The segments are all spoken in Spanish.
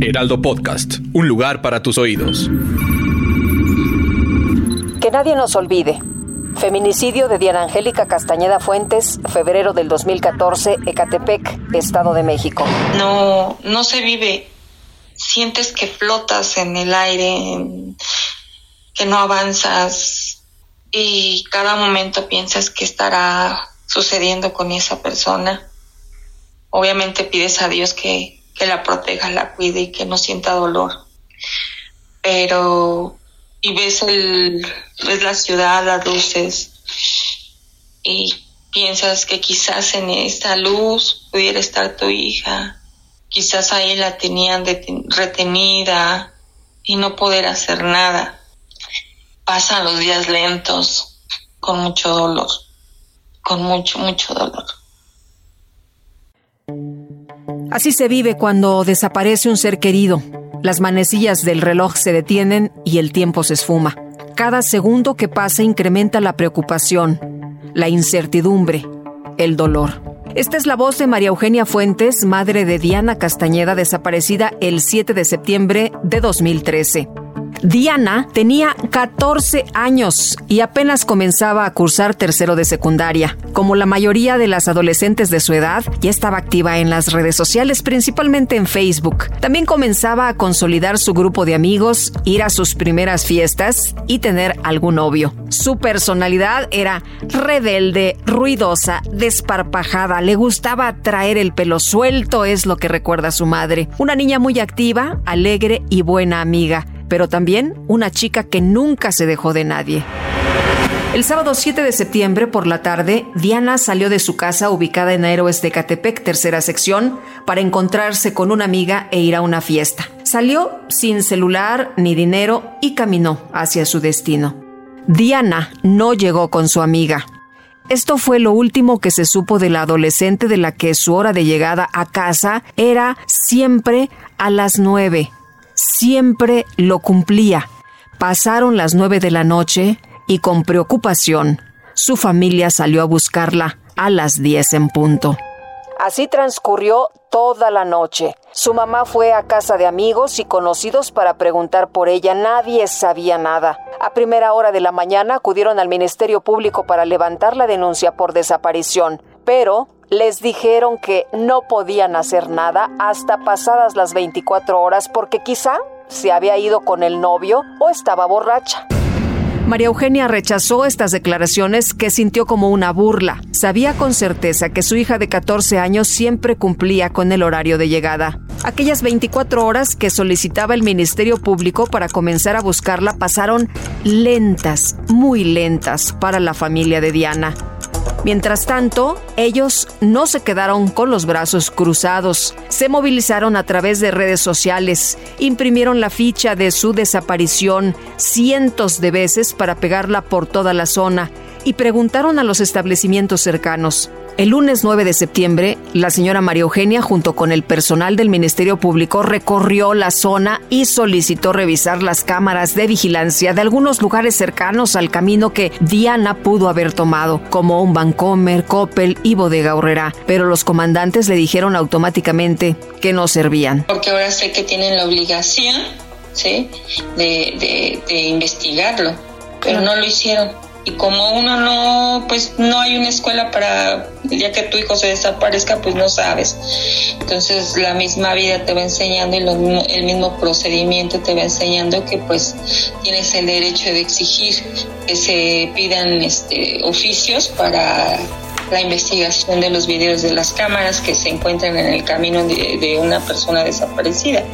Heraldo Podcast. Un lugar para tus oídos. Que nadie nos olvide. Feminicidio de Diana Angélica Castañeda Fuentes, febrero del 2014, Ecatepec, Estado de México. No, no se vive. Sientes que flotas en el aire, que no avanzas y cada momento piensas que estará sucediendo con esa persona. Obviamente pides a Dios que, que la proteja, la cuide y que no sienta dolor. Pero, y ves, el, ves la ciudad, las luces, y piensas que quizás en esta luz pudiera estar tu hija, quizás ahí la tenían retenida y no poder hacer nada. Pasan los días lentos, con mucho dolor, con mucho, mucho dolor. Así se vive cuando desaparece un ser querido. Las manecillas del reloj se detienen y el tiempo se esfuma. Cada segundo que pasa incrementa la preocupación, la incertidumbre, el dolor. Esta es la voz de María Eugenia Fuentes, madre de Diana Castañeda, desaparecida el 7 de septiembre de 2013. Diana tenía 14 años y apenas comenzaba a cursar tercero de secundaria. Como la mayoría de las adolescentes de su edad, ya estaba activa en las redes sociales, principalmente en Facebook. También comenzaba a consolidar su grupo de amigos, ir a sus primeras fiestas y tener algún novio. Su personalidad era rebelde, ruidosa, desparpajada, le gustaba traer el pelo suelto, es lo que recuerda su madre. Una niña muy activa, alegre y buena amiga pero también una chica que nunca se dejó de nadie. El sábado 7 de septiembre por la tarde, Diana salió de su casa ubicada en Aeroes de tercera sección, para encontrarse con una amiga e ir a una fiesta. Salió sin celular ni dinero y caminó hacia su destino. Diana no llegó con su amiga. Esto fue lo último que se supo de la adolescente de la que su hora de llegada a casa era siempre a las nueve siempre lo cumplía. Pasaron las nueve de la noche y con preocupación su familia salió a buscarla a las diez en punto. Así transcurrió toda la noche. Su mamá fue a casa de amigos y conocidos para preguntar por ella. Nadie sabía nada. A primera hora de la mañana acudieron al Ministerio Público para levantar la denuncia por desaparición, pero les dijeron que no podían hacer nada hasta pasadas las 24 horas porque quizá se había ido con el novio o estaba borracha. María Eugenia rechazó estas declaraciones que sintió como una burla. Sabía con certeza que su hija de 14 años siempre cumplía con el horario de llegada. Aquellas 24 horas que solicitaba el Ministerio Público para comenzar a buscarla pasaron lentas, muy lentas para la familia de Diana. Mientras tanto, ellos no se quedaron con los brazos cruzados. Se movilizaron a través de redes sociales, imprimieron la ficha de su desaparición cientos de veces para pegarla por toda la zona y preguntaron a los establecimientos cercanos. El lunes 9 de septiembre, la señora María Eugenia, junto con el personal del Ministerio Público, recorrió la zona y solicitó revisar las cámaras de vigilancia de algunos lugares cercanos al camino que Diana pudo haber tomado, como un Bancomer, Coppel y Bodega Horrera. Pero los comandantes le dijeron automáticamente que no servían. Porque ahora sé que tienen la obligación, ¿sí? De, de investigarlo, pero no lo hicieron y como uno no, pues no hay una escuela para el día que tu hijo se desaparezca, pues no sabes. Entonces la misma vida te va enseñando y el mismo procedimiento te va enseñando que pues tienes el derecho de exigir que se pidan este, oficios para la investigación de los videos de las cámaras que se encuentran en el camino de una persona desaparecida.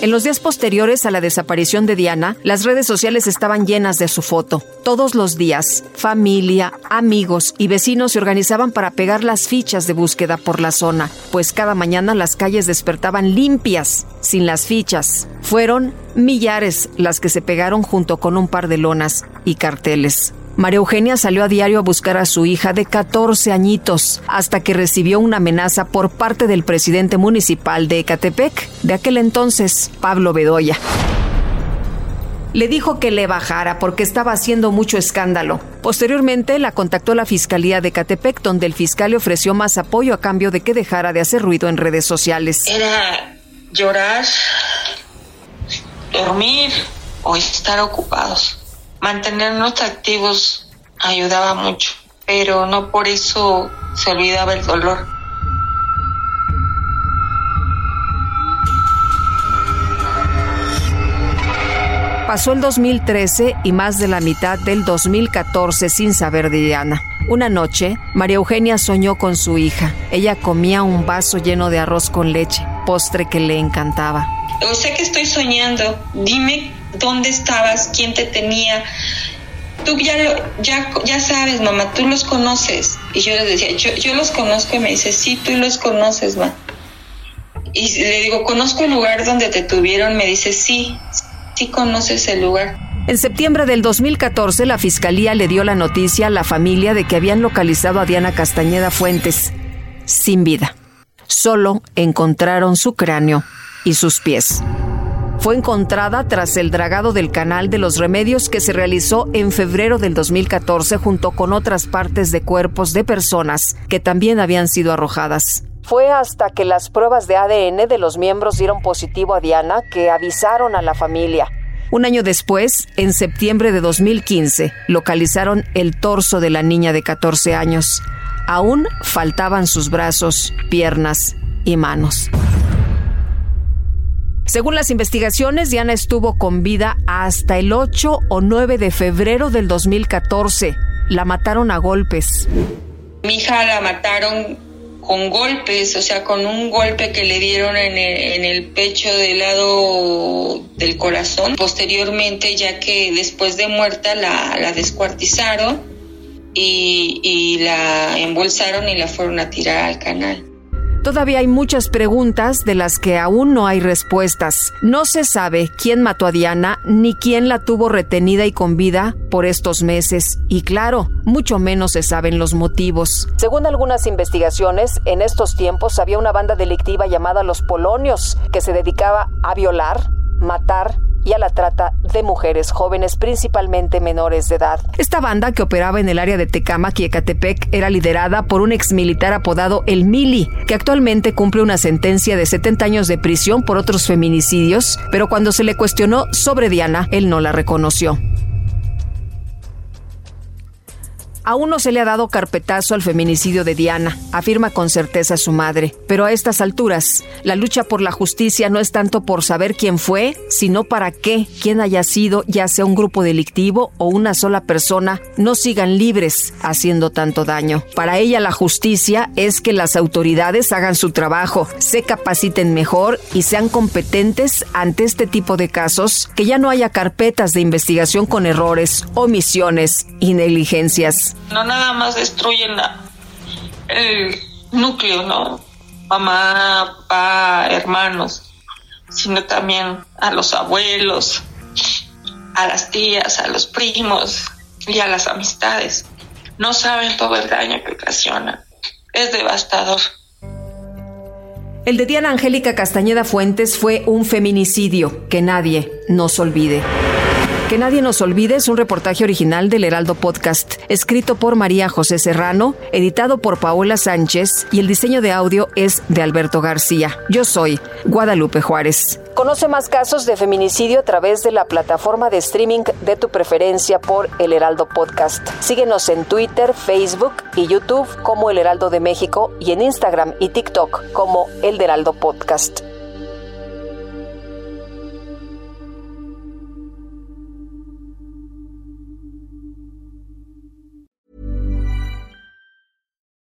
En los días posteriores a la desaparición de Diana, las redes sociales estaban llenas de su foto. Todos los días, familia, amigos y vecinos se organizaban para pegar las fichas de búsqueda por la zona, pues cada mañana las calles despertaban limpias, sin las fichas. Fueron millares las que se pegaron junto con un par de lonas y carteles. María Eugenia salió a diario a buscar a su hija de 14 añitos hasta que recibió una amenaza por parte del presidente municipal de Ecatepec, de aquel entonces, Pablo Bedoya. Le dijo que le bajara porque estaba haciendo mucho escándalo. Posteriormente la contactó la Fiscalía de Ecatepec, donde el fiscal le ofreció más apoyo a cambio de que dejara de hacer ruido en redes sociales. Era llorar, dormir o estar ocupados mantenernos activos ayudaba mucho, pero no por eso se olvidaba el dolor. Pasó el 2013 y más de la mitad del 2014 sin saber de Diana. Una noche, María Eugenia soñó con su hija. Ella comía un vaso lleno de arroz con leche, postre que le encantaba. O sé que estoy soñando. Dime dónde estabas, quién te tenía. Tú ya, ya, ya sabes, mamá, tú los conoces. Y yo le decía, yo, yo los conozco y me dice, sí, tú los conoces, mamá. Y le digo, conozco el lugar donde te tuvieron. Me dice, sí, sí conoces el lugar. En septiembre del 2014, la fiscalía le dio la noticia a la familia de que habían localizado a Diana Castañeda Fuentes sin vida. Solo encontraron su cráneo y sus pies fue encontrada tras el dragado del Canal de los Remedios que se realizó en febrero del 2014 junto con otras partes de cuerpos de personas que también habían sido arrojadas. Fue hasta que las pruebas de ADN de los miembros dieron positivo a Diana que avisaron a la familia. Un año después, en septiembre de 2015, localizaron el torso de la niña de 14 años. Aún faltaban sus brazos, piernas y manos. Según las investigaciones, Diana estuvo con vida hasta el 8 o 9 de febrero del 2014. La mataron a golpes. Mi hija la mataron con golpes, o sea, con un golpe que le dieron en el, pecho del lado del corazón. Posteriormente, ya que después de muerta la, descuartizaron y, y la embolsaron y la fueron a tirar al canal. Todavía hay muchas preguntas de las que aún no hay respuestas. No se sabe quién mató a Diana ni quién la tuvo retenida y con vida por estos meses. Y claro, mucho menos se saben los motivos. Según algunas investigaciones, en estos tiempos había una banda delictiva llamada Los Polonios que se dedicaba a violar, matar y a la trata de mujeres jóvenes, principalmente menores de edad. Esta banda, que operaba en el área de Tecámac y Ecatepec, era liderada por un ex militar apodado El Mili, que actualmente cumple una sentencia de 70 años de prisión por otros feminicidios, pero cuando se le cuestionó sobre Diana, él no la reconoció. Aún no se le ha dado carpetazo al feminicidio de Diana, afirma con certeza su madre. Pero a estas alturas, la lucha por la justicia no es tanto por saber quién fue, sino para que quien haya sido, ya sea un grupo delictivo o una sola persona, no sigan libres haciendo tanto daño. Para ella la justicia es que las autoridades hagan su trabajo, se capaciten mejor y sean competentes ante este tipo de casos, que ya no haya carpetas de investigación con errores, omisiones y negligencias no nada más destruyen el núcleo, ¿no? Mamá, papá, hermanos, sino también a los abuelos, a las tías, a los primos y a las amistades. No saben todo el daño que ocasiona. Es devastador. El de Diana Angélica Castañeda Fuentes fue un feminicidio que nadie nos olvide. Que nadie nos olvide es un reportaje original del Heraldo Podcast, escrito por María José Serrano, editado por Paola Sánchez y el diseño de audio es de Alberto García. Yo soy Guadalupe Juárez. Conoce más casos de feminicidio a través de la plataforma de streaming de tu preferencia por El Heraldo Podcast. Síguenos en Twitter, Facebook y YouTube como El Heraldo de México y en Instagram y TikTok como El Heraldo Podcast.